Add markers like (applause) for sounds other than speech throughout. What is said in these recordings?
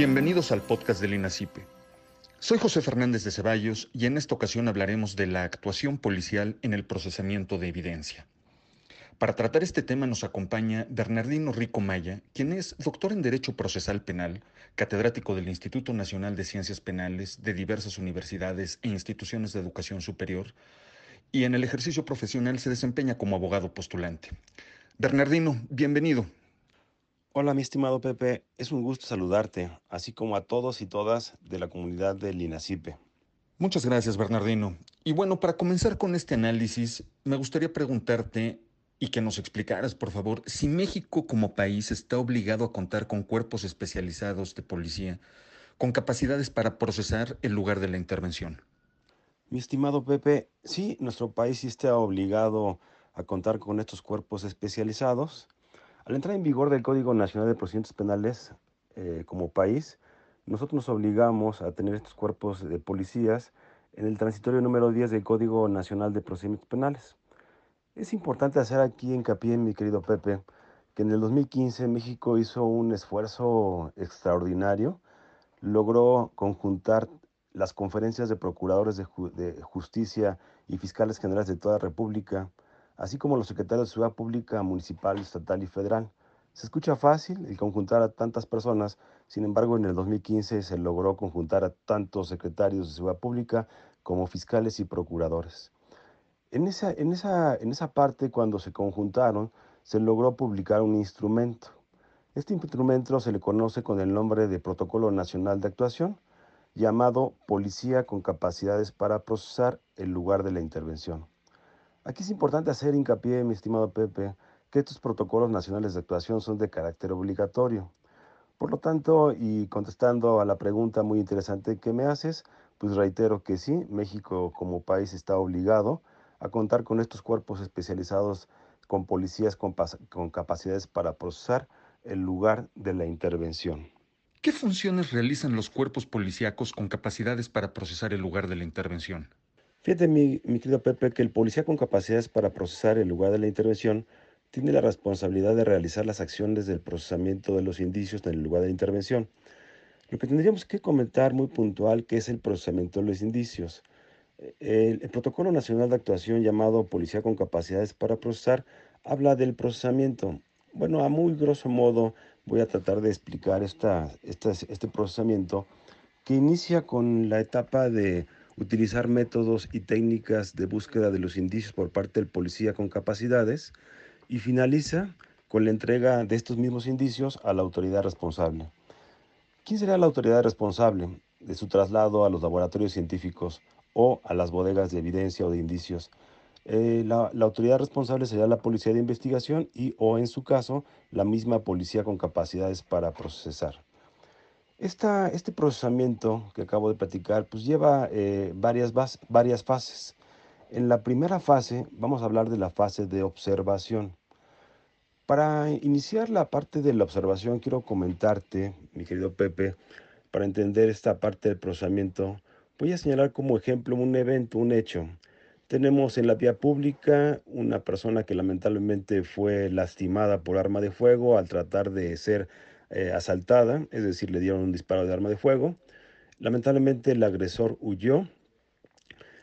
Bienvenidos al podcast del INACIPE. Soy José Fernández de Ceballos y en esta ocasión hablaremos de la actuación policial en el procesamiento de evidencia. Para tratar este tema nos acompaña Bernardino Rico Maya, quien es doctor en Derecho Procesal Penal, catedrático del Instituto Nacional de Ciencias Penales de diversas universidades e instituciones de educación superior, y en el ejercicio profesional se desempeña como abogado postulante. Bernardino, bienvenido. Hola, mi estimado Pepe, es un gusto saludarte, así como a todos y todas de la comunidad del INACIPE. Muchas gracias, Bernardino. Y bueno, para comenzar con este análisis, me gustaría preguntarte y que nos explicaras, por favor, si México como país está obligado a contar con cuerpos especializados de policía con capacidades para procesar el lugar de la intervención. Mi estimado Pepe, sí, nuestro país sí está obligado a contar con estos cuerpos especializados. Al entrar en vigor del Código Nacional de Procedimientos Penales eh, como país, nosotros nos obligamos a tener estos cuerpos de policías en el transitorio número 10 del Código Nacional de Procedimientos Penales. Es importante hacer aquí hincapié, mi querido Pepe, que en el 2015 México hizo un esfuerzo extraordinario, logró conjuntar las conferencias de procuradores de, justicia y fiscales generales de toda la República, así como los secretarios de Ciudad Pública, Municipal, Estatal y Federal. Se escucha fácil el conjuntar a tantas personas, sin embargo en el 2015 se logró conjuntar a tantos secretarios de Ciudad Pública como fiscales y procuradores. En, esa, en esa parte, cuando se conjuntaron, se logró publicar un instrumento. Este instrumento se le conoce con el nombre de Protocolo Nacional de Actuación, llamado Policía con capacidades para procesar el lugar de la intervención. Aquí es importante hacer hincapié, mi estimado Pepe, que estos protocolos nacionales de actuación son de carácter obligatorio. Por lo tanto, y contestando a la pregunta muy interesante que me haces, pues reitero que sí, México como país está obligado a contar con estos cuerpos especializados con policías con, capacidades para procesar el lugar de la intervención. ¿Qué funciones realizan los cuerpos policíacos con capacidades para procesar el lugar de la intervención? Fíjate, mi, mi, querido Pepe, que el policía con capacidades para procesar el lugar de la intervención tiene la responsabilidad de realizar las acciones del procesamiento de los indicios en el lugar de la intervención. Lo que tendríamos que comentar muy puntual que es el procesamiento de los indicios. El, Protocolo Nacional de Actuación llamado Policía con Capacidades para Procesar habla del procesamiento. Bueno, a muy grosso modo voy a tratar de explicar esta, este procesamiento que inicia con la etapa de utilizar métodos y técnicas de búsqueda de los indicios por parte del policía con capacidades y finaliza con la entrega de estos mismos indicios a la autoridad responsable. ¿Quién será la autoridad responsable de su traslado a los laboratorios científicos o a las bodegas de evidencia o de indicios. Eh, la, autoridad responsable sería la policía de investigación y o en su caso la misma policía con capacidades para procesar. Este procesamiento que acabo de platicar pues lleva eh, varias, varias fases. En la primera fase vamos a hablar de la fase de observación. Para iniciar la parte de la observación quiero comentarte, mi querido Pepe, para entender esta parte del procesamiento, Voy a señalar como ejemplo un evento, un hecho. Tenemos en la vía pública una persona que lamentablemente fue lastimada por arma de fuego al tratar de ser eh, asaltada, es decir, le dieron un disparo de arma de fuego. Lamentablemente el agresor huyó,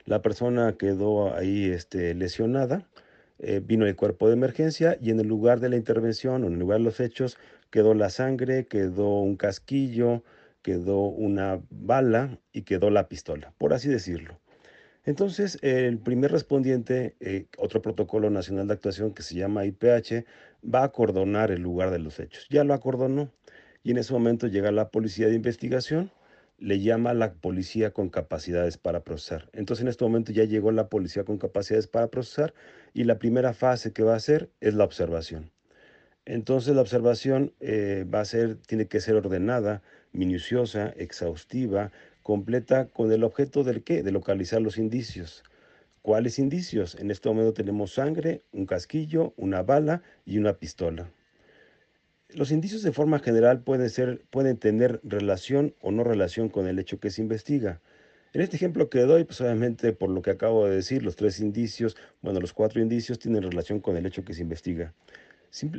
la persona quedó ahí este, lesionada, eh, vino el cuerpo de emergencia y en el lugar de la intervención o en el lugar de los hechos quedó la sangre, quedó un casquillo, quedó una bala y quedó la pistola, por así decirlo. Entonces, el primer respondiente, eh, otro protocolo nacional de actuación que se llama IPH, va a acordonar el lugar de los hechos. Ya lo acordonó y en ese momento llega la policía de investigación, le llama a la policía con capacidades para procesar. Entonces, en este momento ya llegó la policía con capacidades para procesar y la primera fase que va a hacer es la observación. Entonces, la observación eh, va a ser, tiene que ser ordenada, minuciosa, exhaustiva, completa con el objeto del qué? De localizar los indicios. ¿Cuáles indicios? En este momento tenemos sangre, un casquillo, una bala y una pistola. Los indicios de forma general pueden, ser, pueden tener relación o no relación con el hecho que se investiga. En este ejemplo que doy, pues obviamente por lo que acabo de decir, los tres indicios, bueno, los cuatro indicios tienen relación con el hecho que se investiga.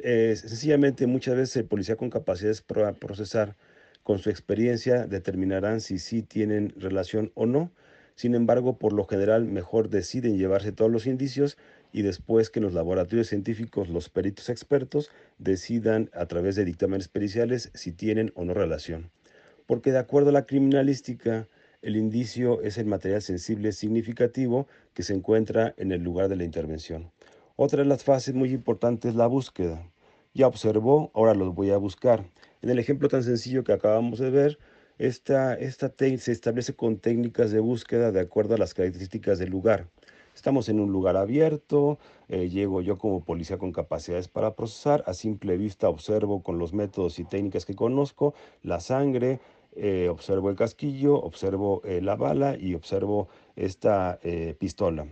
Eh, sencillamente muchas veces el policía con capacidades para procesar con su experiencia determinarán si sí tienen relación o no. Sin embargo, por lo general, mejor deciden llevarse todos los indicios y después que los laboratorios científicos, los peritos expertos, decidan a través de dictámenes periciales si tienen o no relación. Porque de acuerdo a la criminalística, el indicio es el material sensible significativo que se encuentra en el lugar de la intervención. Otra de las fases muy importantes es la búsqueda. Ya observó, ahora los voy a buscar. En el ejemplo tan sencillo que acabamos de ver, esta, esta se establece con técnicas de búsqueda de acuerdo a las características del lugar. Estamos en un lugar abierto, eh, llego yo como policía con capacidades para procesar, a simple vista observo con los métodos y técnicas que conozco la sangre, eh, observo el casquillo, observo eh, la bala y observo esta pistola.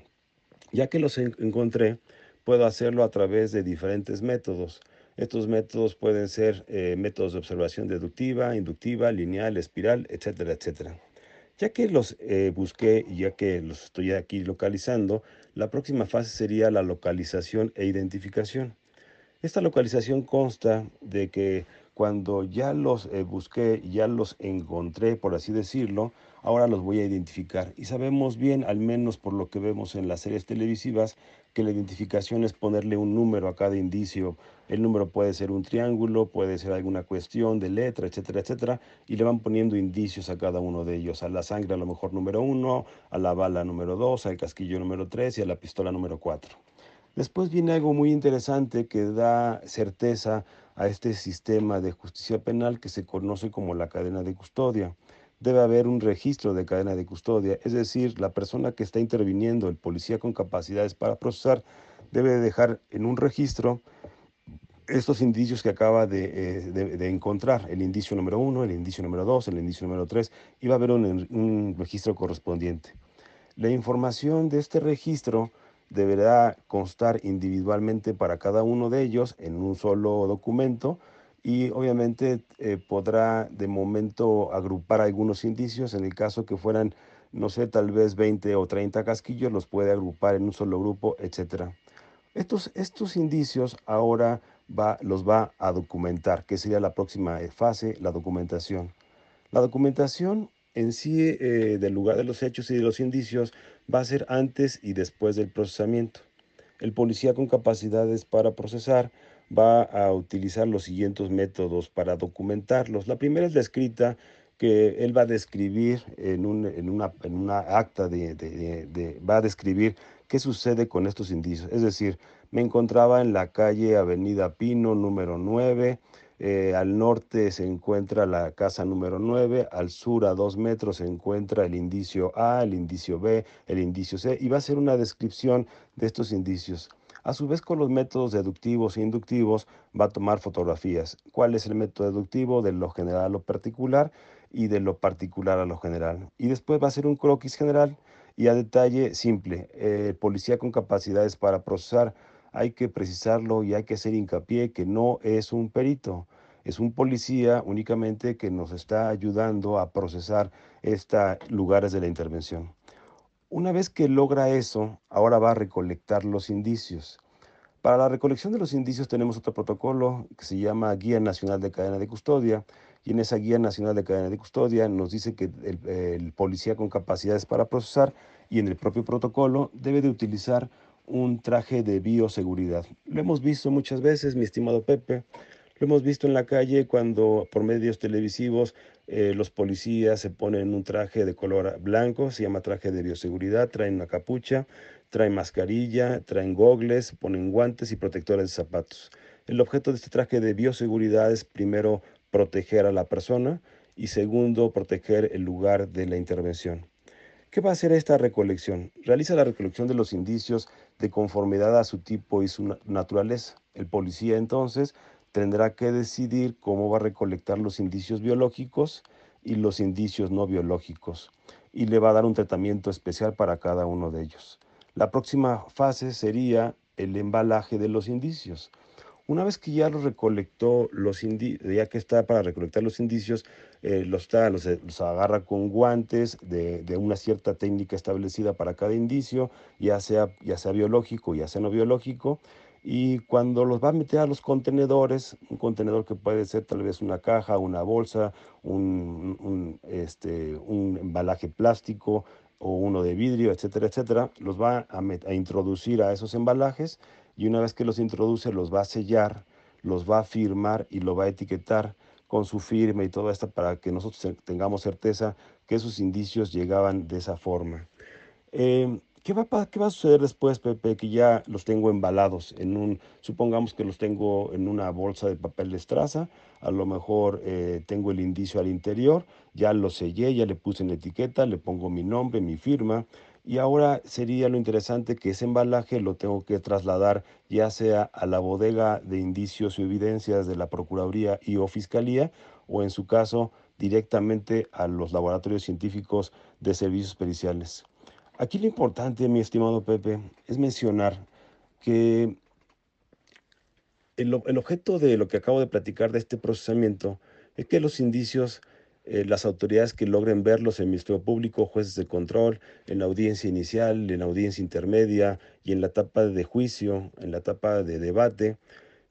Ya que los encontré, puedo hacerlo a través de diferentes métodos. Estos métodos pueden ser métodos de observación deductiva, inductiva, lineal, espiral, etcétera, etcétera. Ya que los eh, busqué y ya que los estoy aquí localizando, la próxima fase sería la localización e identificación. Esta localización consta de que cuando ya los eh, busqué, ya los encontré, por así decirlo, ahora los voy a identificar. Y sabemos bien, al menos por lo que vemos en las series televisivas, que la identificación es ponerle un número a cada indicio. El número puede ser un triángulo, puede ser alguna cuestión de letra, etcétera, etcétera, y le van poniendo indicios a cada uno de ellos. A la sangre a lo mejor número uno, a la bala número dos, al casquillo número tres y a la pistola número cuatro. Después viene algo muy interesante que da certeza a este sistema de justicia penal que se conoce como la cadena de custodia. Debe haber un registro de cadena de custodia, es decir, la persona que está interviniendo, el policía con capacidades para procesar, debe dejar en un registro estos indicios que acaba de, eh, encontrar, el indicio número uno, el indicio número dos, el indicio número tres, y va a haber un registro correspondiente. La información de este registro deberá constar individualmente para cada uno de ellos en un solo documento y obviamente eh, podrá de momento agrupar algunos indicios en el caso que fueran, no sé, tal vez 20 o 30 casquillos, los puede agrupar en un solo grupo, etc. Estos, estos indicios ahora va, los va a documentar, que sería la próxima fase, la documentación. La documentación en sí eh, del lugar de los hechos y de los indicios va a ser antes y después del procesamiento. El policía con capacidades para procesar va a utilizar los siguientes métodos para documentarlos. La primera es la escrita que él va a describir en, una, acta, de, va a describir qué sucede con estos indicios. Es decir, me encontraba en la calle Avenida Pino número 9, eh, al norte se encuentra la casa número 9, al sur a dos metros se encuentra el indicio A, el indicio B, el indicio C, y va a ser una descripción de estos indicios. A su vez, con los métodos deductivos e inductivos, va a tomar fotografías. ¿Cuál es el método deductivo? De lo general a lo particular y de lo particular a lo general. Y después va a ser un croquis general y a detalle simple. El policía con capacidades para procesar hay que precisarlo y hay que hacer hincapié que no es un perito, es un policía únicamente que nos está ayudando a procesar estos lugares de la intervención. Una vez que logra eso, ahora va a recolectar los indicios. Para la recolección de los indicios tenemos otro protocolo que se llama Guía Nacional de Cadena de Custodia y en esa Guía Nacional de Cadena de Custodia nos dice que el, policía con capacidades para procesar y en el propio protocolo debe de utilizar un traje de bioseguridad. Lo hemos visto muchas veces, mi estimado Pepe, lo hemos visto en la calle cuando por medios televisivos eh, los policías se ponen un traje de color blanco, se llama traje de bioseguridad, traen una capucha, traen mascarilla, traen gogles, ponen guantes y protectores de zapatos. El objeto de este traje de bioseguridad es primero proteger a la persona y segundo proteger el lugar de la intervención. ¿Qué va a hacer esta recolección? Realiza la recolección de los indicios de conformidad a su tipo y su naturaleza. El policía entonces tendrá que decidir cómo va a recolectar los indicios biológicos y los indicios no biológicos y le va a dar un tratamiento especial para cada uno de ellos. La próxima fase sería el embalaje de los indicios. Una vez que ya los recolectó, los ya que está para recolectar los indicios, eh, los, está, los, agarra con guantes de, de, una cierta técnica establecida para cada indicio, ya sea, ya sea biológico, ya sea no biológico, y cuando los va a meter a los contenedores, un contenedor que puede ser tal vez una caja, una bolsa, un, este, un embalaje plástico o uno de vidrio, etcétera, etcétera, los va a, introducir a esos embalajes y una vez que los introduce los va a sellar, los va a firmar y lo va a etiquetar con su firma y todo esto para que nosotros tengamos certeza que esos indicios llegaban de esa forma. Eh, ¿Qué va, ¿Qué va, a suceder después, Pepe, que ya los tengo embalados en un, supongamos que los tengo en una bolsa de papel de estraza, a lo mejor eh, tengo el indicio al interior, ya lo sellé, ya le puse en etiqueta, le pongo mi nombre, mi firma, y ahora sería lo interesante que ese embalaje lo tengo que trasladar ya sea a la bodega de indicios y evidencias de la Procuraduría y o Fiscalía, o en su caso directamente a los laboratorios científicos de servicios periciales. Aquí lo importante, mi estimado Pepe, es mencionar que el, objeto de lo que acabo de platicar de este procesamiento es que los indicios, eh, las autoridades que logren verlos, el Ministerio Público, jueces de control, en la audiencia inicial, en la audiencia intermedia y en la etapa de juicio, en la etapa de debate,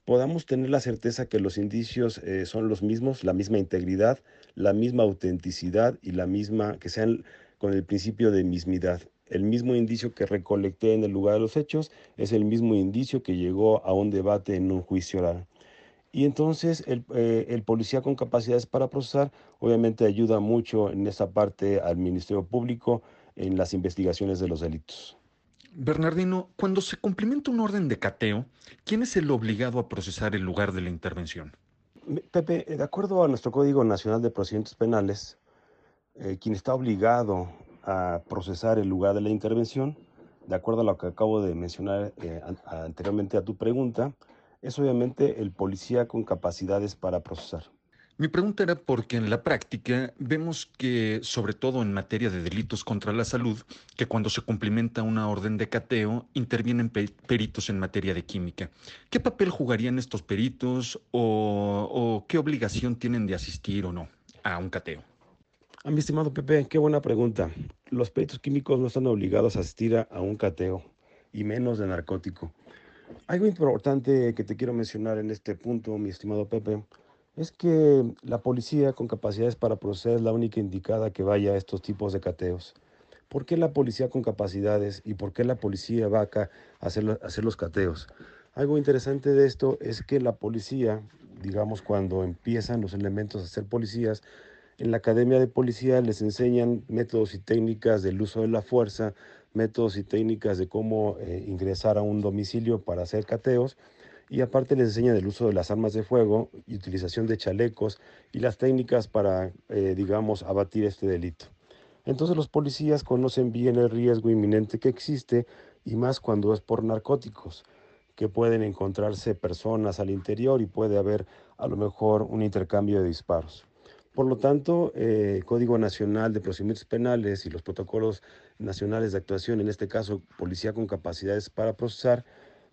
podamos tener la certeza que los indicios eh, son los mismos, la misma integridad, la misma autenticidad y la misma, que sean con el principio de mismidad. El mismo indicio que recolecté en el lugar de los hechos es el mismo indicio que llegó a un debate en un juicio oral. Y entonces el, eh, el, policía con capacidades para procesar obviamente ayuda mucho en esa parte al Ministerio Público en las investigaciones de los delitos. Bernardino, cuando se cumplimenta un orden de cateo, ¿quién es el obligado a procesar el lugar de la intervención? Pepe, de acuerdo a nuestro Código Nacional de Procedimientos Penales, eh, quien está obligado a procesar el lugar de la intervención, de acuerdo a lo que acabo de mencionar eh, anteriormente a tu pregunta, es obviamente el policía con capacidades para procesar. Mi pregunta era porque en la práctica vemos que, sobre todo en materia de delitos contra la salud, que cuando se cumplimenta una orden de cateo, intervienen peritos en materia de química. ¿Qué papel jugarían estos peritos o, o qué obligación tienen de asistir o no a un cateo? A ah, mi estimado Pepe, qué buena pregunta. Los peritos químicos no están obligados a asistir a, un cateo, y menos de narcótico. Algo importante que te quiero mencionar en este punto, mi estimado Pepe, es que la policía con capacidades para proceder es la única indicada que vaya a estos tipos de cateos. ¿Por qué la policía con capacidades y por qué la policía va acá a hacer, a hacer los cateos? Algo interesante de esto es que la policía, digamos, cuando empiezan los elementos a ser policías, en la Academia de Policía les enseñan métodos y técnicas del uso de la fuerza, métodos y técnicas de cómo eh, ingresar a un domicilio para hacer cateos y aparte les enseñan el uso de las armas de fuego y utilización de chalecos y las técnicas para, eh, digamos, abatir este delito. Entonces los policías conocen bien el riesgo inminente que existe y más cuando es por narcóticos, que pueden encontrarse personas al interior y puede haber a lo mejor un intercambio de disparos. Por lo tanto, el eh, Código Nacional de Procedimientos Penales y los protocolos nacionales de actuación, en este caso Policía con capacidades para procesar,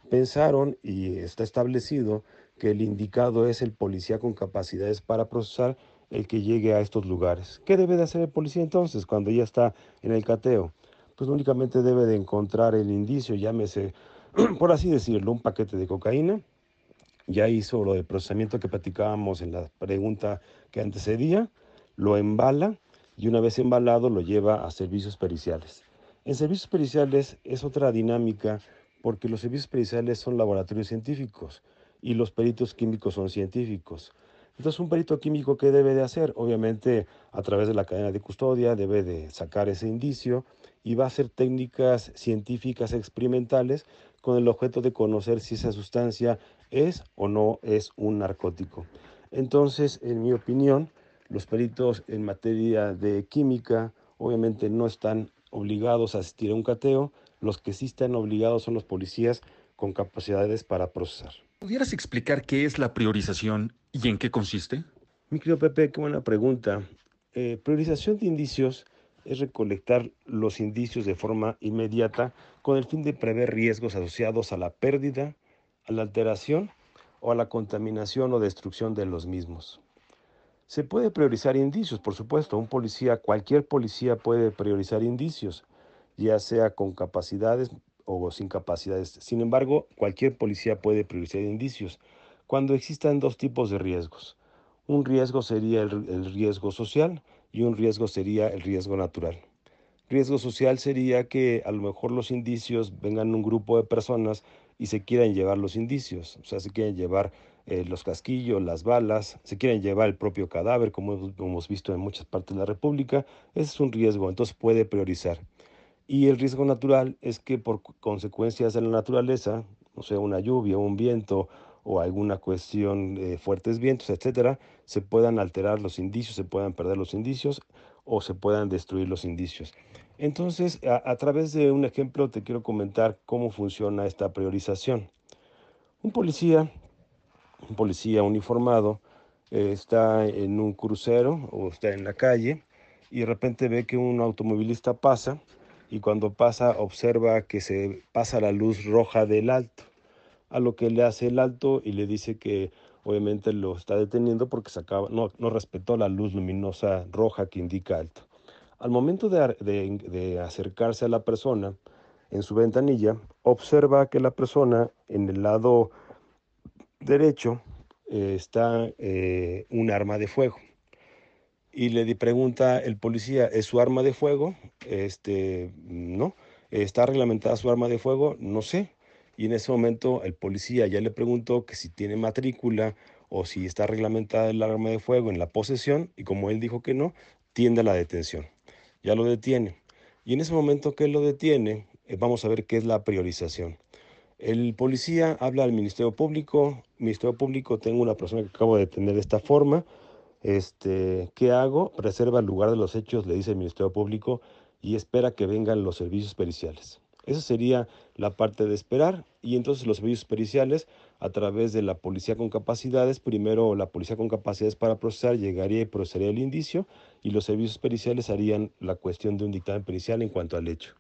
pensaron y está establecido que el indicado es el policía con capacidades para procesar el que llegue a estos lugares. ¿Qué debe de hacer el policía entonces cuando ya está en el cateo? Pues únicamente debe de encontrar el indicio, llámese, (clears throat) por así decirlo, un paquete de cocaína, ya hizo lo del procesamiento que platicábamos en la pregunta que antecedía, lo embala y una vez embalado lo lleva a servicios periciales. En servicios periciales es otra dinámica porque los servicios periciales son laboratorios científicos y los peritos químicos son científicos. Entonces, un perito químico, ¿qué debe de hacer? Obviamente, a través de la cadena de custodia, debe de sacar ese indicio y va a hacer técnicas científicas experimentales con el objeto de conocer si esa sustancia es o no es un narcótico. Entonces, en mi opinión, los peritos en materia de química obviamente no están obligados a asistir a un cateo, los que sí están obligados son los policías con capacidades para procesar. ¿Pudieras explicar qué es la priorización y en qué consiste? Mi querido Pepe, qué buena pregunta. Eh, priorización de indicios es recolectar los indicios de forma inmediata con el fin de prever riesgos asociados a la pérdida, a la alteración o a la contaminación o destrucción de los mismos. Se puede priorizar indicios, por supuesto. Un policía, cualquier policía puede priorizar indicios, ya sea con capacidades o sin capacidades. Sin embargo, cualquier policía puede priorizar indicios cuando existan dos tipos de riesgos. Un riesgo sería el, riesgo social y un riesgo sería el riesgo natural. Riesgo social sería que a lo mejor los indicios vengan un grupo de personas y se quieran llevar los indicios, o sea, se quieren llevar eh, los casquillos, las balas, se quieren llevar el propio cadáver, como hemos visto en muchas partes de la República, ese es un riesgo, entonces puede priorizar. Y el riesgo natural es que por consecuencias de la naturaleza, o sea, una lluvia, un viento o alguna cuestión de fuertes vientos, etcétera, se puedan alterar los indicios, se puedan perder los indicios o se puedan destruir los indicios. Entonces, a, través de un ejemplo te quiero comentar cómo funciona esta priorización. Un policía, un policía uniformado, eh, está en un crucero o está en la calle y de repente ve que un automovilista pasa y cuando pasa observa que se pasa la luz roja del alto, a lo que le hace el alto y le dice que obviamente lo está deteniendo porque se acaba, no, no respetó la luz luminosa roja que indica alto. Al momento de, acercarse a la persona en su ventanilla, observa que la persona en el lado derecho eh, está eh, un arma de fuego y le pregunta el policía, ¿es su arma de fuego? Este, no. ¿Está reglamentada su arma de fuego? No sé. Y en ese momento el policía ya le preguntó que si tiene matrícula o si está reglamentada el arma de fuego en la posesión y como él dijo que no, tiende a la detención. Ya lo detiene. Y en ese momento que lo detiene, eh, vamos a ver qué es la priorización. El policía habla al Ministerio Público. Ministerio Público, tengo una persona que acabo de detener de esta forma este, ¿Qué hago? Reserva el lugar de los hechos, le dice el Ministerio Público, y espera que vengan los servicios periciales. Esa sería la parte de esperar y entonces los servicios periciales a través de la policía con capacidades, primero la policía con capacidades para procesar llegaría y procedería el indicio y los servicios periciales harían la cuestión de un dictamen pericial en cuanto al hecho.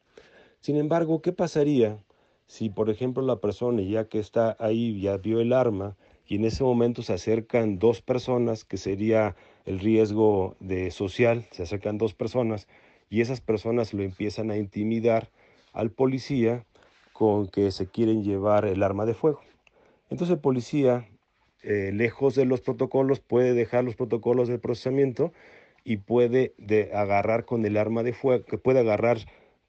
Sin embargo, ¿qué pasaría si, por ejemplo, la persona ya que está ahí ya vio el arma y en ese momento se acercan dos personas, que sería el riesgo de social, se acercan dos personas y esas personas lo empiezan a intimidar al policía con que se quieren llevar el arma de fuego. Entonces el policía, eh, lejos de los protocolos, puede dejar los protocolos de procesamiento y puede de agarrar con el arma de fuego, que puede agarrar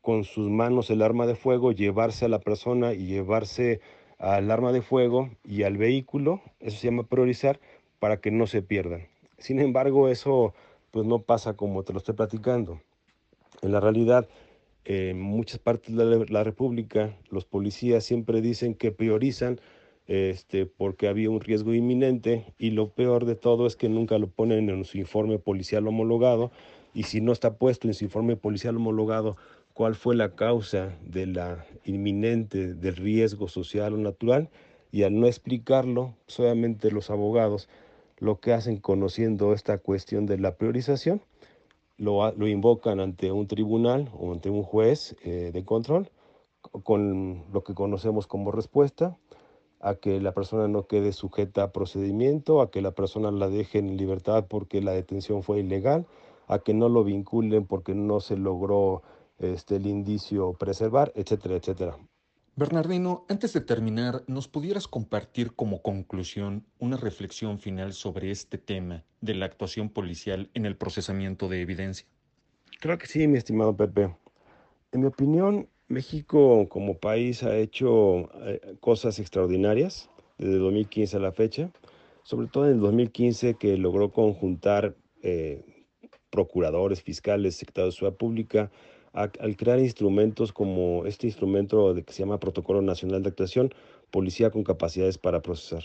con sus manos el arma de fuego, llevarse a la persona y llevarse al arma de fuego y al vehículo, eso se llama priorizar, para que no se pierdan. Sin embargo, eso pues no pasa como te lo estoy platicando. En la realidad, en muchas partes de la República, los policías siempre dicen que priorizan este, porque había un riesgo inminente y lo peor de todo es que nunca lo ponen en su informe policial homologado y si no está puesto en su informe policial homologado cuál fue la causa de la inminente del riesgo social o natural y al no explicarlo, solamente los abogados lo que hacen conociendo esta cuestión de la priorización, lo, invocan ante un tribunal o ante un juez eh, de control con lo que conocemos como respuesta a que la persona no quede sujeta a procedimiento, a que la persona la deje en libertad porque la detención fue ilegal, a que no lo vinculen porque no se logró este, el indicio preservar, etcétera, etcétera. Bernardino, antes de terminar, ¿nos pudieras compartir como conclusión una reflexión final sobre este tema de la actuación policial en el procesamiento de evidencia? Claro que sí, mi estimado Pepe. En mi opinión, México como país ha hecho eh, cosas extraordinarias desde 2015 a la fecha, sobre todo en el 2015 que logró conjuntar eh, procuradores, fiscales, secretarios de seguridad pública, al crear instrumentos como este instrumento que se llama Protocolo Nacional de Actuación, Policía con capacidades para procesar.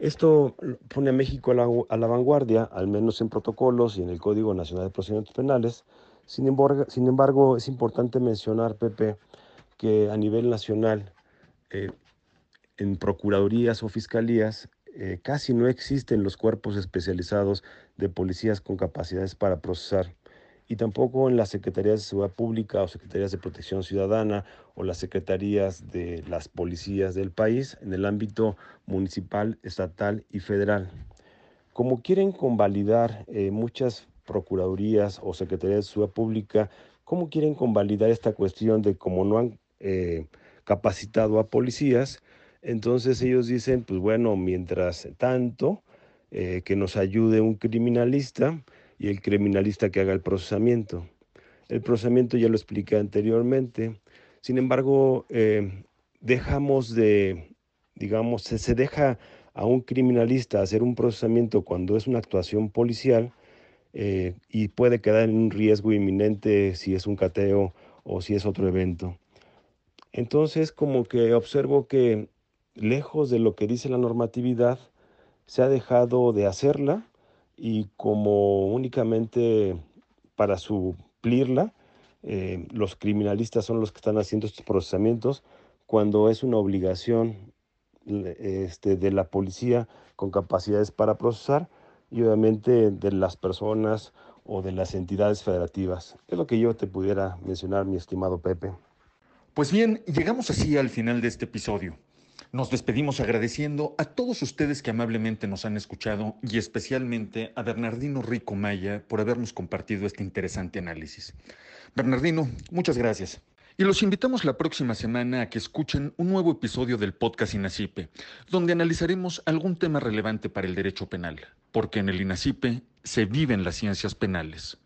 Esto pone a México a la, a la, vanguardia, al menos en protocolos y en el Código Nacional de Procedimientos Penales. Sin embargo, sin embargo es importante mencionar, Pepe, que a nivel nacional, eh, en procuradurías o fiscalías, eh, casi no existen los cuerpos especializados de policías con capacidades para procesar y tampoco en las secretarías de seguridad pública o secretarías de protección ciudadana o las secretarías de las policías del país en el ámbito municipal, estatal y federal. Como quieren convalidar eh, muchas procuradurías o secretarías de seguridad pública, ¿cómo quieren convalidar esta cuestión de cómo no han eh, capacitado a policías. Entonces ellos dicen, pues bueno, mientras tanto, eh, que nos ayude un criminalista y el criminalista que haga el procesamiento. El procesamiento ya lo expliqué anteriormente. Sin embargo, eh, dejamos de, digamos, se, deja a un criminalista hacer un procesamiento cuando es una actuación policial eh, y puede quedar en un riesgo inminente si es un cateo o si es otro evento. Entonces, como que observo que lejos de lo que dice la normatividad, se ha dejado de hacerla y como únicamente para suplirla, eh, los criminalistas son los que están haciendo estos procesamientos cuando es una obligación este, de la policía con capacidades para procesar y obviamente de las personas o de las entidades federativas. Es lo que yo te pudiera mencionar, mi estimado Pepe. Pues bien, llegamos así al final de este episodio. Nos despedimos agradeciendo a todos ustedes que amablemente nos han escuchado y especialmente a Bernardino Rico Maya por habernos compartido este interesante análisis. Bernardino, muchas gracias. Y los invitamos la próxima semana a que escuchen un nuevo episodio del podcast INACIPE, donde analizaremos algún tema relevante para el derecho penal, porque en el INACIPE se viven las ciencias penales.